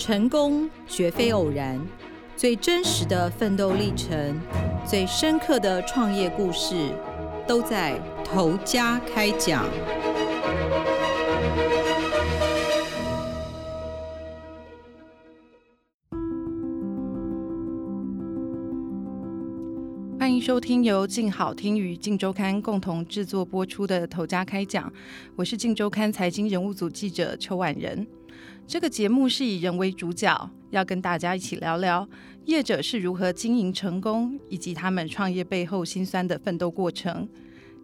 成功绝非偶然，最真实的奋斗历程，最深刻的创业故事，都在头家开讲。欢迎收听由静好听与静周刊共同制作播出的《头家开讲》，我是静周刊财经人物组记者邱婉仁。这个节目是以人为主角，要跟大家一起聊聊业者是如何经营成功，以及他们创业背后辛酸的奋斗过程。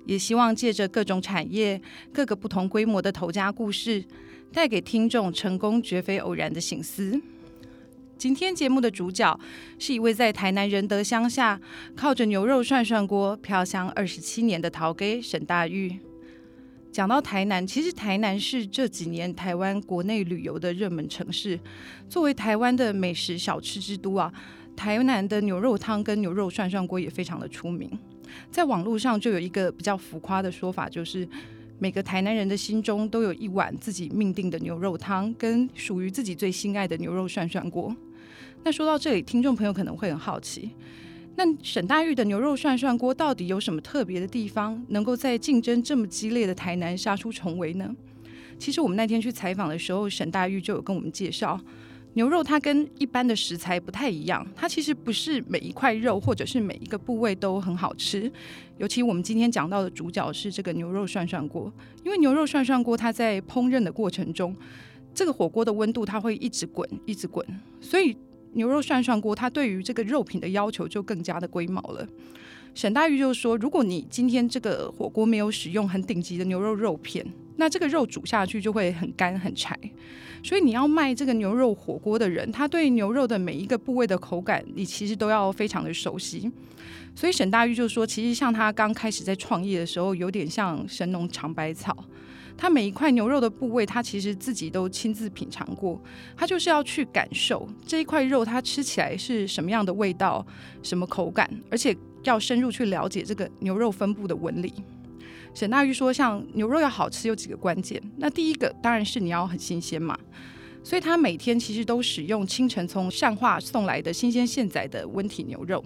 也希望借着各种产业、各个不同规模的头家故事，带给听众成功绝非偶然的醒思。今天节目的主角是一位在台南仁德乡下靠着牛肉涮涮锅飘香二十七年的陶给沈大玉。讲到台南，其实台南是这几年台湾国内旅游的热门城市。作为台湾的美食小吃之都啊，台南的牛肉汤跟牛肉涮涮锅也非常的出名。在网络上就有一个比较浮夸的说法，就是每个台南人的心中都有一碗自己命定的牛肉汤，跟属于自己最心爱的牛肉涮涮锅。那说到这里，听众朋友可能会很好奇。那沈大玉的牛肉涮涮锅到底有什么特别的地方，能够在竞争这么激烈的台南杀出重围呢？其实我们那天去采访的时候，沈大玉就有跟我们介绍，牛肉它跟一般的食材不太一样，它其实不是每一块肉或者是每一个部位都很好吃。尤其我们今天讲到的主角是这个牛肉涮涮锅，因为牛肉涮涮锅它在烹饪的过程中，这个火锅的温度它会一直滚，一直滚，所以。牛肉涮涮锅，它对于这个肉品的要求就更加的龟毛了。沈大玉就说，如果你今天这个火锅没有使用很顶级的牛肉肉片，那这个肉煮下去就会很干很柴。所以你要卖这个牛肉火锅的人，他对牛肉的每一个部位的口感，你其实都要非常的熟悉。所以沈大玉就说，其实像他刚开始在创业的时候，有点像神农尝百草。他每一块牛肉的部位，他其实自己都亲自品尝过，他就是要去感受这一块肉，它吃起来是什么样的味道、什么口感，而且要深入去了解这个牛肉分布的纹理。沈大玉说，像牛肉要好吃，有几个关键。那第一个当然是你要很新鲜嘛，所以他每天其实都使用清晨从善化送来的新鲜现宰的温体牛肉。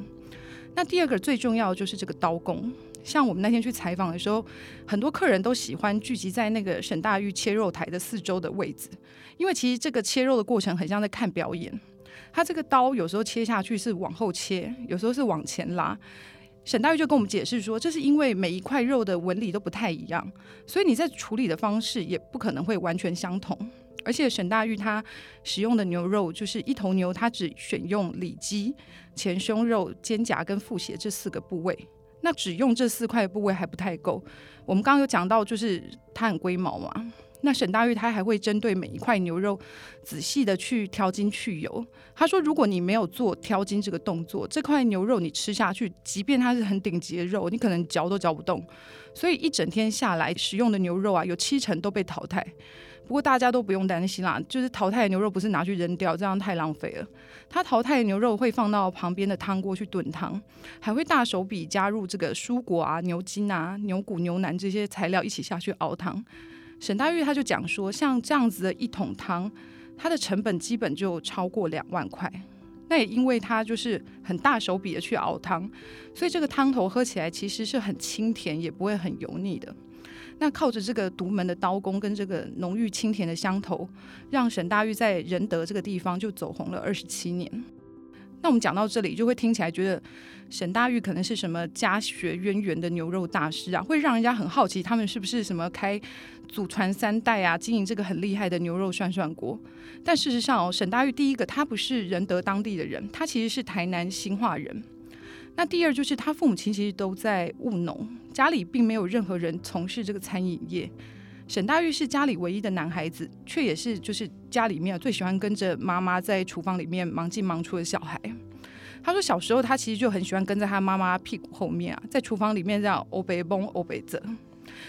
那第二个最重要的就是这个刀工。像我们那天去采访的时候，很多客人都喜欢聚集在那个沈大玉切肉台的四周的位置，因为其实这个切肉的过程很像在看表演。他这个刀有时候切下去是往后切，有时候是往前拉。沈大玉就跟我们解释说，这是因为每一块肉的纹理都不太一样，所以你在处理的方式也不可能会完全相同。而且沈大玉他使用的牛肉就是一头牛，他只选用里脊、前胸肉、肩胛跟腹斜这四个部位。那只用这四块部位还不太够。我们刚刚有讲到，就是它很龟毛嘛。那沈大玉他还会针对每一块牛肉仔细的去挑筋去油。他说，如果你没有做挑筋这个动作，这块牛肉你吃下去，即便它是很顶级的肉，你可能嚼都嚼不动。所以一整天下来使用的牛肉啊，有七成都被淘汰。不过大家都不用担心啦，就是淘汰的牛肉不是拿去扔掉，这样太浪费了。他淘汰的牛肉会放到旁边的汤锅去炖汤，还会大手笔加入这个蔬果啊、牛筋啊、牛骨、牛腩这些材料一起下去熬汤。沈大玉他就讲说，像这样子的一桶汤，它的成本基本就超过两万块。那也因为它就是很大手笔的去熬汤，所以这个汤头喝起来其实是很清甜，也不会很油腻的。那靠着这个独门的刀工跟这个浓郁清甜的香头，让沈大玉在仁德这个地方就走红了二十七年。那我们讲到这里，就会听起来觉得沈大玉可能是什么家学渊源的牛肉大师啊，会让人家很好奇他们是不是什么开祖传三代啊，经营这个很厉害的牛肉涮涮锅。但事实上哦，沈大玉第一个他不是仁德当地的人，他其实是台南新化人。那第二就是他父母亲其实都在务农，家里并没有任何人从事这个餐饮业。沈大玉是家里唯一的男孩子，却也是就是家里面最喜欢跟着妈妈在厨房里面忙进忙出的小孩。他说小时候他其实就很喜欢跟在他妈妈屁股后面啊，在厨房里面这样欧北崩欧北泽。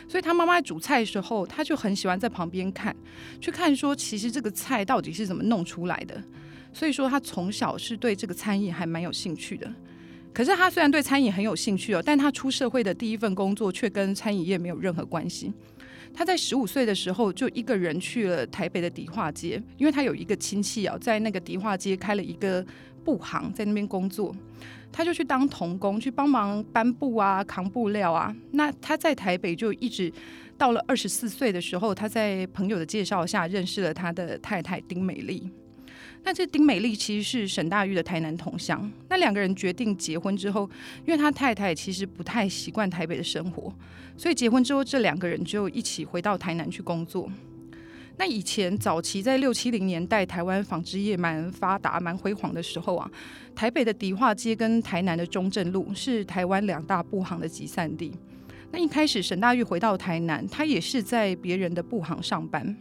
所以他妈妈煮菜的时候，他就很喜欢在旁边看，去看说其实这个菜到底是怎么弄出来的。所以说他从小是对这个餐饮还蛮有兴趣的。可是他虽然对餐饮很有兴趣哦，但他出社会的第一份工作却跟餐饮业没有任何关系。他在十五岁的时候就一个人去了台北的迪化街，因为他有一个亲戚哦，在那个迪化街开了一个布行，在那边工作，他就去当童工，去帮忙搬布啊、扛布料啊。那他在台北就一直到了二十四岁的时候，他在朋友的介绍下认识了他的太太丁美丽。那这丁美丽其实是沈大玉的台南同乡。那两个人决定结婚之后，因为他太太其实不太习惯台北的生活，所以结婚之后这两个人就一起回到台南去工作。那以前早期在六七零年代，台湾纺织业蛮发达、蛮辉煌的时候啊，台北的迪化街跟台南的中正路是台湾两大布行的集散地。那一开始沈大玉回到台南，他也是在别人的布行上班。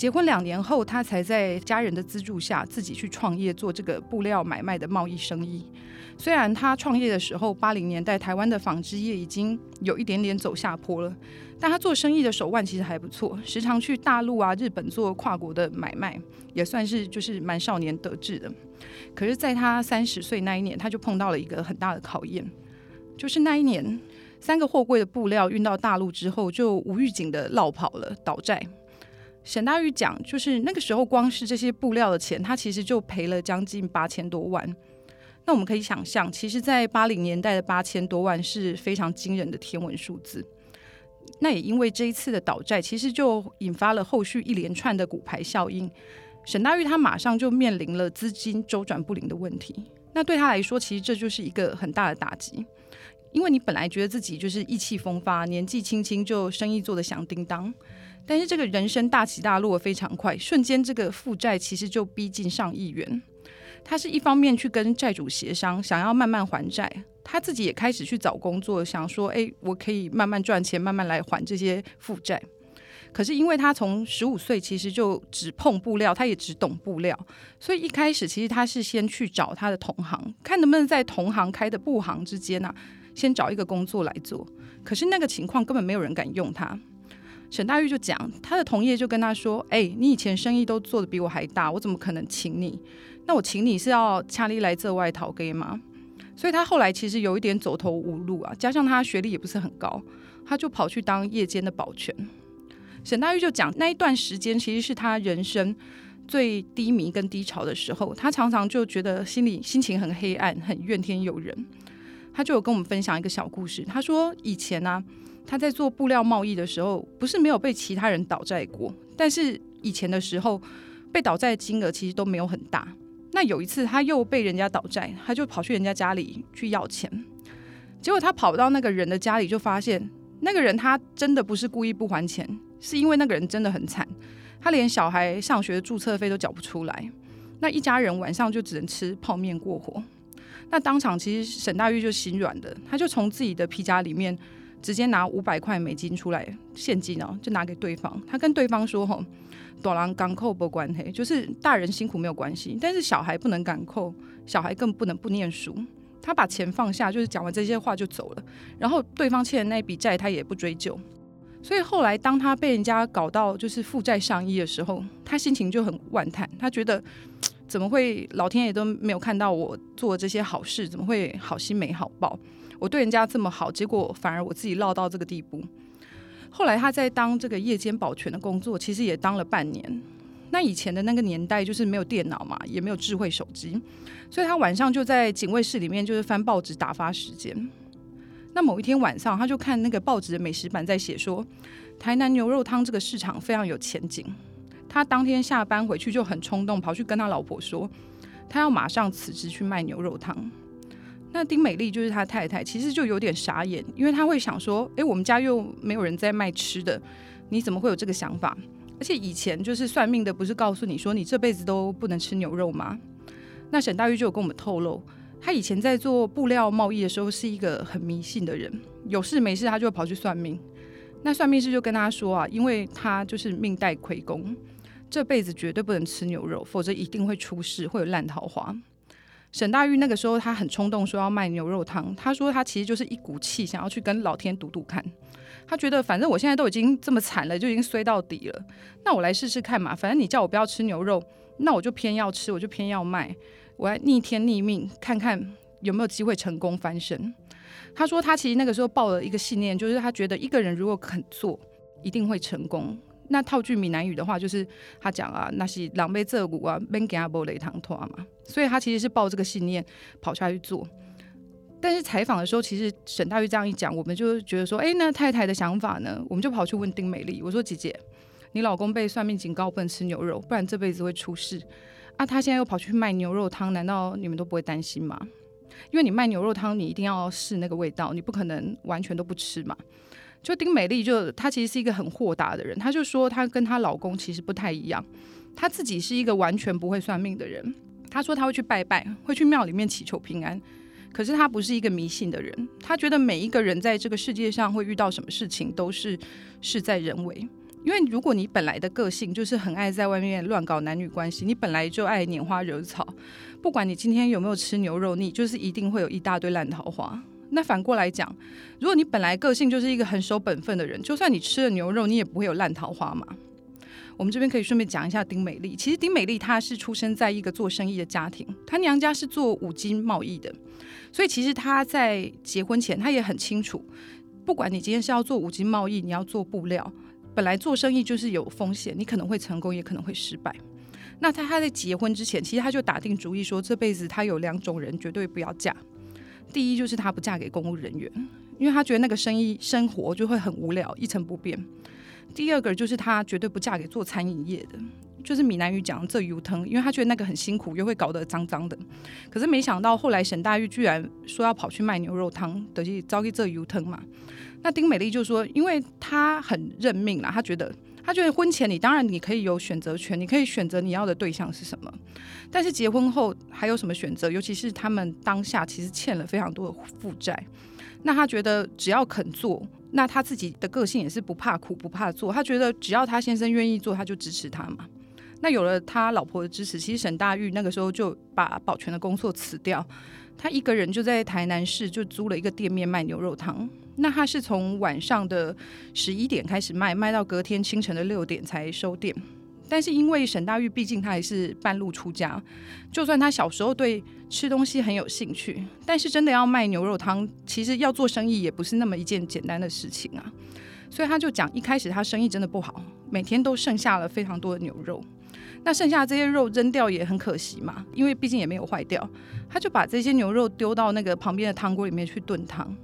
结婚两年后，他才在家人的资助下自己去创业做这个布料买卖的贸易生意。虽然他创业的时候，八零年代台湾的纺织业已经有一点点走下坡了，但他做生意的手腕其实还不错，时常去大陆啊、日本做跨国的买卖，也算是就是蛮少年得志的。可是，在他三十岁那一年，他就碰到了一个很大的考验，就是那一年三个货柜的布料运到大陆之后，就无预警的落跑了，倒债。沈大玉讲，就是那个时候，光是这些布料的钱，他其实就赔了将近八千多万。那我们可以想象，其实，在八零年代的八千多万是非常惊人的天文数字。那也因为这一次的倒债，其实就引发了后续一连串的股牌效应。沈大玉他马上就面临了资金周转不灵的问题。那对他来说，其实这就是一个很大的打击，因为你本来觉得自己就是意气风发，年纪轻轻就生意做得响叮当。但是这个人生大起大落非常快，瞬间这个负债其实就逼近上亿元。他是一方面去跟债主协商，想要慢慢还债，他自己也开始去找工作，想说：哎，我可以慢慢赚钱，慢慢来还这些负债。可是因为他从十五岁其实就只碰布料，他也只懂布料，所以一开始其实他是先去找他的同行，看能不能在同行开的布行之间呢，先找一个工作来做。可是那个情况根本没有人敢用他。沈大玉就讲，他的同业就跟他说：“哎，你以前生意都做得比我还大，我怎么可能请你？那我请你是要掐力来这外逃给吗？”所以他后来其实有一点走投无路啊，加上他学历也不是很高，他就跑去当夜间的保全。沈大玉就讲，那一段时间其实是他人生最低迷跟低潮的时候，他常常就觉得心里心情很黑暗，很怨天尤人。他就有跟我们分享一个小故事，他说以前呢。他在做布料贸易的时候，不是没有被其他人倒债过，但是以前的时候被倒债金额其实都没有很大。那有一次他又被人家倒债，他就跑去人家家里去要钱，结果他跑到那个人的家里，就发现那个人他真的不是故意不还钱，是因为那个人真的很惨，他连小孩上学的注册费都缴不出来，那一家人晚上就只能吃泡面过活。那当场其实沈大玉就心软的，他就从自己的皮夹里面。直接拿五百块美金出来现金哦，就拿给对方。他跟对方说：“吼，短郎港扣不关黑，就是大人辛苦没有关系，但是小孩不能港扣，小孩更不能不念书。”他把钱放下，就是讲完这些话就走了。然后对方欠的那笔债他也不追究。所以后来当他被人家搞到就是负债上亿的时候，他心情就很万叹，他觉得怎么会老天爷都没有看到我做这些好事，怎么会好心没好报？我对人家这么好，结果反而我自己落到这个地步。后来他在当这个夜间保全的工作，其实也当了半年。那以前的那个年代就是没有电脑嘛，也没有智慧手机，所以他晚上就在警卫室里面就是翻报纸打发时间。那某一天晚上，他就看那个报纸的美食版在写说，台南牛肉汤这个市场非常有前景。他当天下班回去就很冲动，跑去跟他老婆说，他要马上辞职去卖牛肉汤。那丁美丽就是他太太，其实就有点傻眼，因为他会想说：“哎，我们家又没有人在卖吃的，你怎么会有这个想法？而且以前就是算命的，不是告诉你说你这辈子都不能吃牛肉吗？”那沈大玉就有跟我们透露，他以前在做布料贸易的时候是一个很迷信的人，有事没事他就跑去算命。那算命师就跟他说啊，因为他就是命带魁宫，这辈子绝对不能吃牛肉，否则一定会出事，会有烂桃花。沈大玉那个时候，他很冲动，说要卖牛肉汤。他说他其实就是一股气，想要去跟老天赌赌看。他觉得反正我现在都已经这么惨了，就已经衰到底了，那我来试试看嘛。反正你叫我不要吃牛肉，那我就偏要吃，我就偏要卖。我要逆天逆命，看看有没有机会成功翻身。他说他其实那个时候抱了一个信念，就是他觉得一个人如果肯做，一定会成功。那套句闽南语的话，就是他讲啊，那是狼狈这股啊，免给他波雷糖托嘛。所以他其实是抱这个信念跑下去做。但是采访的时候，其实沈大玉这样一讲，我们就觉得说，哎，那太太的想法呢？我们就跑去问丁美丽，我说姐姐，你老公被算命警告不能吃牛肉，不然这辈子会出事啊。他现在又跑去卖牛肉汤，难道你们都不会担心吗？因为你卖牛肉汤，你一定要试那个味道，你不可能完全都不吃嘛。就丁美丽，就她其实是一个很豁达的人。她就说，她跟她老公其实不太一样。她自己是一个完全不会算命的人。她说她会去拜拜，会去庙里面祈求平安。可是她不是一个迷信的人。她觉得每一个人在这个世界上会遇到什么事情，都是事在人为。因为如果你本来的个性就是很爱在外面乱搞男女关系，你本来就爱拈花惹草，不管你今天有没有吃牛肉，你就是一定会有一大堆烂桃花。那反过来讲，如果你本来个性就是一个很守本分的人，就算你吃了牛肉，你也不会有烂桃花嘛。我们这边可以顺便讲一下丁美丽。其实丁美丽她是出生在一个做生意的家庭，她娘家是做五金贸易的，所以其实她在结婚前，她也很清楚，不管你今天是要做五金贸易，你要做布料，本来做生意就是有风险，你可能会成功，也可能会失败。那她她在结婚之前，其实她就打定主意说，这辈子她有两种人绝对不要嫁。第一就是她不嫁给公务人员，因为她觉得那个生意生活就会很无聊，一成不变。第二个就是她绝对不嫁给做餐饮业的，就是闽南语讲这油汤，因为她觉得那个很辛苦，又会搞得脏脏的。可是没想到后来沈大玉居然说要跑去卖牛肉汤，得去招去这油汤嘛。那丁美丽就说，因为她很认命啦，她觉得。他觉得婚前你当然你可以有选择权，你可以选择你要的对象是什么，但是结婚后还有什么选择？尤其是他们当下其实欠了非常多的负债，那他觉得只要肯做，那他自己的个性也是不怕苦不怕做，他觉得只要他先生愿意做，他就支持他嘛。那有了他老婆的支持，其实沈大玉那个时候就把保全的工作辞掉。他一个人就在台南市就租了一个店面卖牛肉汤。那他是从晚上的十一点开始卖，卖到隔天清晨的六点才收店。但是因为沈大玉毕竟他还是半路出家，就算他小时候对吃东西很有兴趣，但是真的要卖牛肉汤，其实要做生意也不是那么一件简单的事情啊。所以他就讲，一开始他生意真的不好，每天都剩下了非常多的牛肉。那剩下这些肉扔掉也很可惜嘛，因为毕竟也没有坏掉。他就把这些牛肉丢到那个旁边的汤锅里面去炖汤，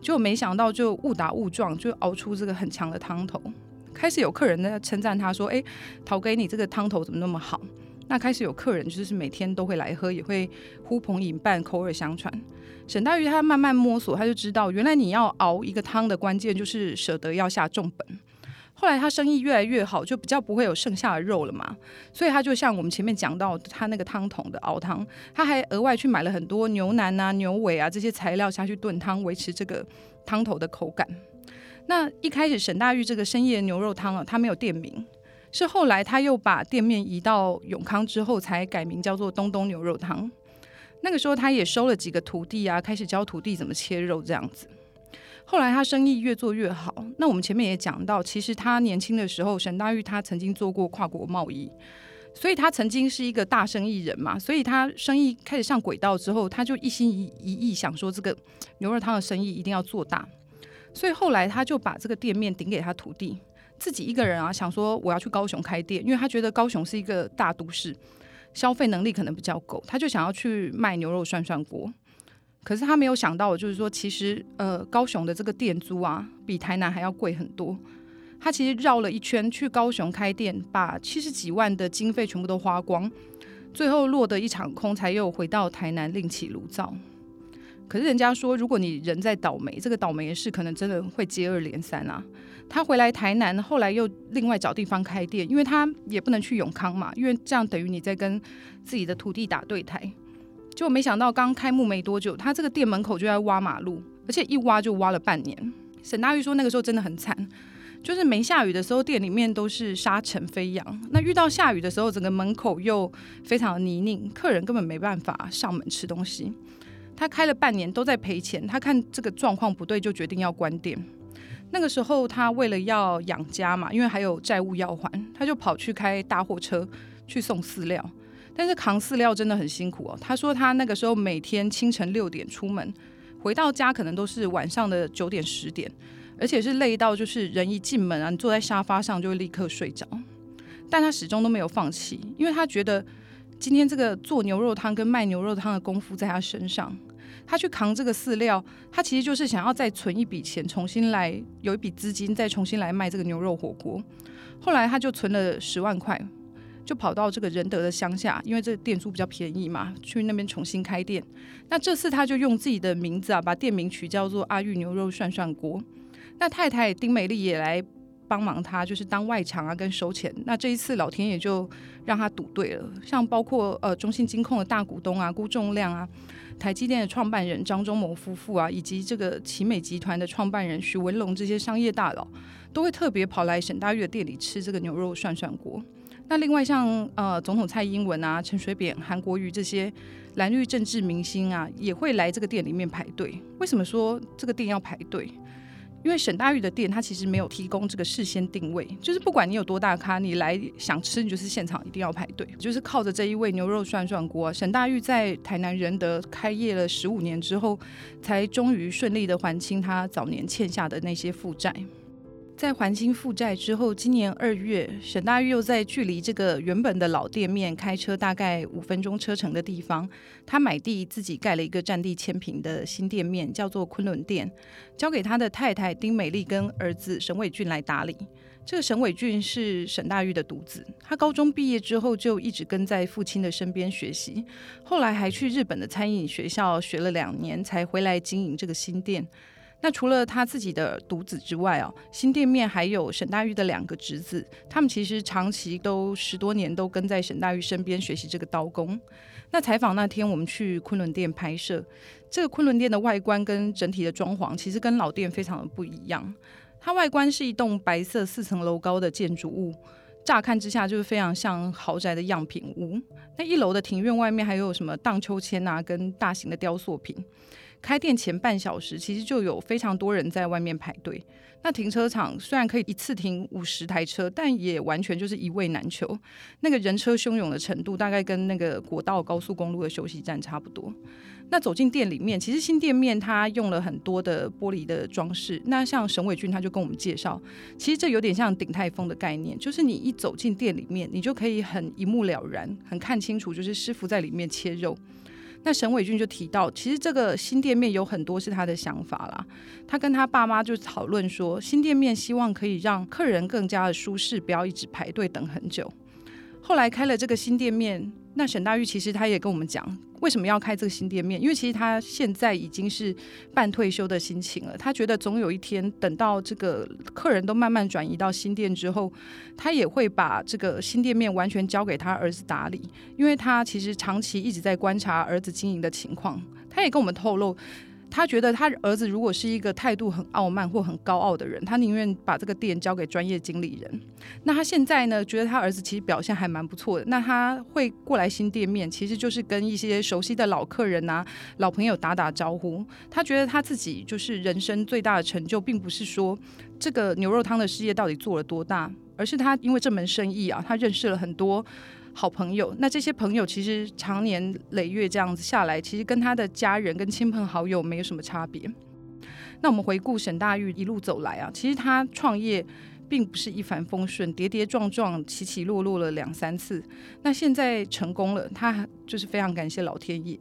就没想到就误打误撞就熬出这个很强的汤头。开始有客人在称赞他说：“哎，陶给你这个汤头怎么那么好？”那开始有客人就是每天都会来喝，也会呼朋引伴，口耳相传。沈大鱼他慢慢摸索，他就知道原来你要熬一个汤的关键就是舍得要下重本。后来他生意越来越好，就比较不会有剩下的肉了嘛，所以他就像我们前面讲到他那个汤桶的熬汤，他还额外去买了很多牛腩啊、牛尾啊这些材料下去炖汤，维持这个汤头的口感。那一开始沈大玉这个深夜牛肉汤啊，他没有店名，是后来他又把店面移到永康之后才改名叫做东东牛肉汤。那个时候他也收了几个徒弟啊，开始教徒弟怎么切肉这样子。后来他生意越做越好。那我们前面也讲到，其实他年轻的时候，沈大玉他曾经做过跨国贸易，所以他曾经是一个大生意人嘛。所以他生意开始上轨道之后，他就一心一一意想说，这个牛肉汤的生意一定要做大。所以后来他就把这个店面顶给他徒弟，自己一个人啊，想说我要去高雄开店，因为他觉得高雄是一个大都市，消费能力可能比较够，他就想要去卖牛肉涮涮锅。可是他没有想到，就是说，其实呃，高雄的这个店租啊，比台南还要贵很多。他其实绕了一圈去高雄开店，把七十几万的经费全部都花光，最后落得一场空，才又回到台南另起炉灶。可是人家说，如果你人在倒霉，这个倒霉的事可能真的会接二连三啊。他回来台南，后来又另外找地方开店，因为他也不能去永康嘛，因为这样等于你在跟自己的土地打对台。就没想到刚开幕没多久，他这个店门口就在挖马路，而且一挖就挖了半年。沈大玉说那个时候真的很惨，就是没下雨的时候店里面都是沙尘飞扬，那遇到下雨的时候，整个门口又非常的泥泞，客人根本没办法上门吃东西。他开了半年都在赔钱，他看这个状况不对，就决定要关店。那个时候他为了要养家嘛，因为还有债务要还，他就跑去开大货车去送饲料。但是扛饲料真的很辛苦哦。他说他那个时候每天清晨六点出门，回到家可能都是晚上的九点十点，而且是累到就是人一进门啊，你坐在沙发上就会立刻睡着。但他始终都没有放弃，因为他觉得今天这个做牛肉汤跟卖牛肉汤的功夫在他身上。他去扛这个饲料，他其实就是想要再存一笔钱，重新来有一笔资金，再重新来卖这个牛肉火锅。后来他就存了十万块，就跑到这个仁德的乡下，因为这个店租比较便宜嘛，去那边重新开店。那这次他就用自己的名字啊，把店名取叫做阿玉牛肉涮涮锅。那太太丁美丽也来帮忙他，就是当外场啊跟收钱。那这一次老天爷就让他赌对了，像包括呃中信金控的大股东啊辜仲亮啊。台积电的创办人张忠谋夫妇啊，以及这个奇美集团的创办人许文龙这些商业大佬，都会特别跑来沈大玉的店里吃这个牛肉涮涮锅。那另外像呃总统蔡英文啊、陈水扁、韩国瑜这些蓝绿政治明星啊，也会来这个店里面排队。为什么说这个店要排队？因为沈大玉的店，它其实没有提供这个事先定位，就是不管你有多大咖，你来想吃，你就是现场一定要排队。就是靠着这一位牛肉涮涮锅，沈大玉在台南仁德开业了十五年之后，才终于顺利的还清他早年欠下的那些负债。在还清负债之后，今年二月，沈大玉又在距离这个原本的老店面开车大概五分钟车程的地方，他买地自己盖了一个占地千平的新店面，叫做昆仑店，交给他的太太丁美丽跟儿子沈伟俊来打理。这个沈伟俊是沈大玉的独子，他高中毕业之后就一直跟在父亲的身边学习，后来还去日本的餐饮学校学了两年，才回来经营这个新店。那除了他自己的独子之外哦，新店面还有沈大玉的两个侄子，他们其实长期都十多年都跟在沈大玉身边学习这个刀工。那采访那天我们去昆仑店拍摄，这个昆仑店的外观跟整体的装潢其实跟老店非常的不一样。它外观是一栋白色四层楼高的建筑物，乍看之下就是非常像豪宅的样品屋。那一楼的庭院外面还有什么荡秋千啊，跟大型的雕塑品。开店前半小时，其实就有非常多人在外面排队。那停车场虽然可以一次停五十台车，但也完全就是一位难求。那个人车汹涌的程度，大概跟那个国道高速公路的休息站差不多。那走进店里面，其实新店面它用了很多的玻璃的装饰。那像沈伟俊他就跟我们介绍，其实这有点像鼎泰丰的概念，就是你一走进店里面，你就可以很一目了然，很看清楚，就是师傅在里面切肉。那沈伟俊就提到，其实这个新店面有很多是他的想法啦。他跟他爸妈就讨论说，新店面希望可以让客人更加的舒适，不要一直排队等很久。后来开了这个新店面，那沈大玉其实他也跟我们讲。为什么要开这个新店面？因为其实他现在已经是半退休的心情了。他觉得总有一天，等到这个客人都慢慢转移到新店之后，他也会把这个新店面完全交给他儿子打理。因为他其实长期一直在观察儿子经营的情况，他也跟我们透露。他觉得他儿子如果是一个态度很傲慢或很高傲的人，他宁愿把这个店交给专业经理人。那他现在呢，觉得他儿子其实表现还蛮不错的。那他会过来新店面，其实就是跟一些熟悉的老客人啊、老朋友打打招呼。他觉得他自己就是人生最大的成就，并不是说这个牛肉汤的事业到底做了多大，而是他因为这门生意啊，他认识了很多。好朋友，那这些朋友其实长年累月这样子下来，其实跟他的家人、跟亲朋好友没有什么差别。那我们回顾沈大玉一路走来啊，其实他创业并不是一帆风顺，跌跌撞撞、起起落落了两三次。那现在成功了，他就是非常感谢老天爷。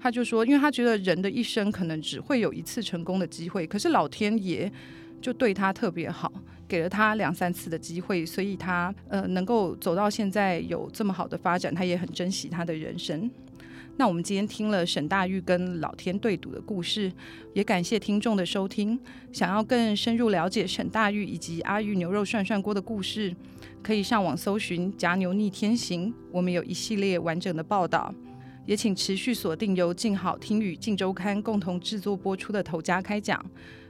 他就说，因为他觉得人的一生可能只会有一次成功的机会，可是老天爷就对他特别好。给了他两三次的机会，所以他呃能够走到现在有这么好的发展，他也很珍惜他的人生。那我们今天听了沈大玉跟老天对赌的故事，也感谢听众的收听。想要更深入了解沈大玉以及阿玉牛肉涮涮锅的故事，可以上网搜寻“夹牛逆天行”，我们有一系列完整的报道。也请持续锁定由静好听与静周刊共同制作播出的《头家开讲》，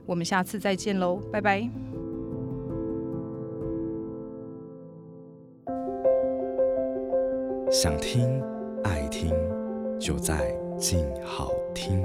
我们下次再见喽，拜拜。想听，爱听，就在静好听。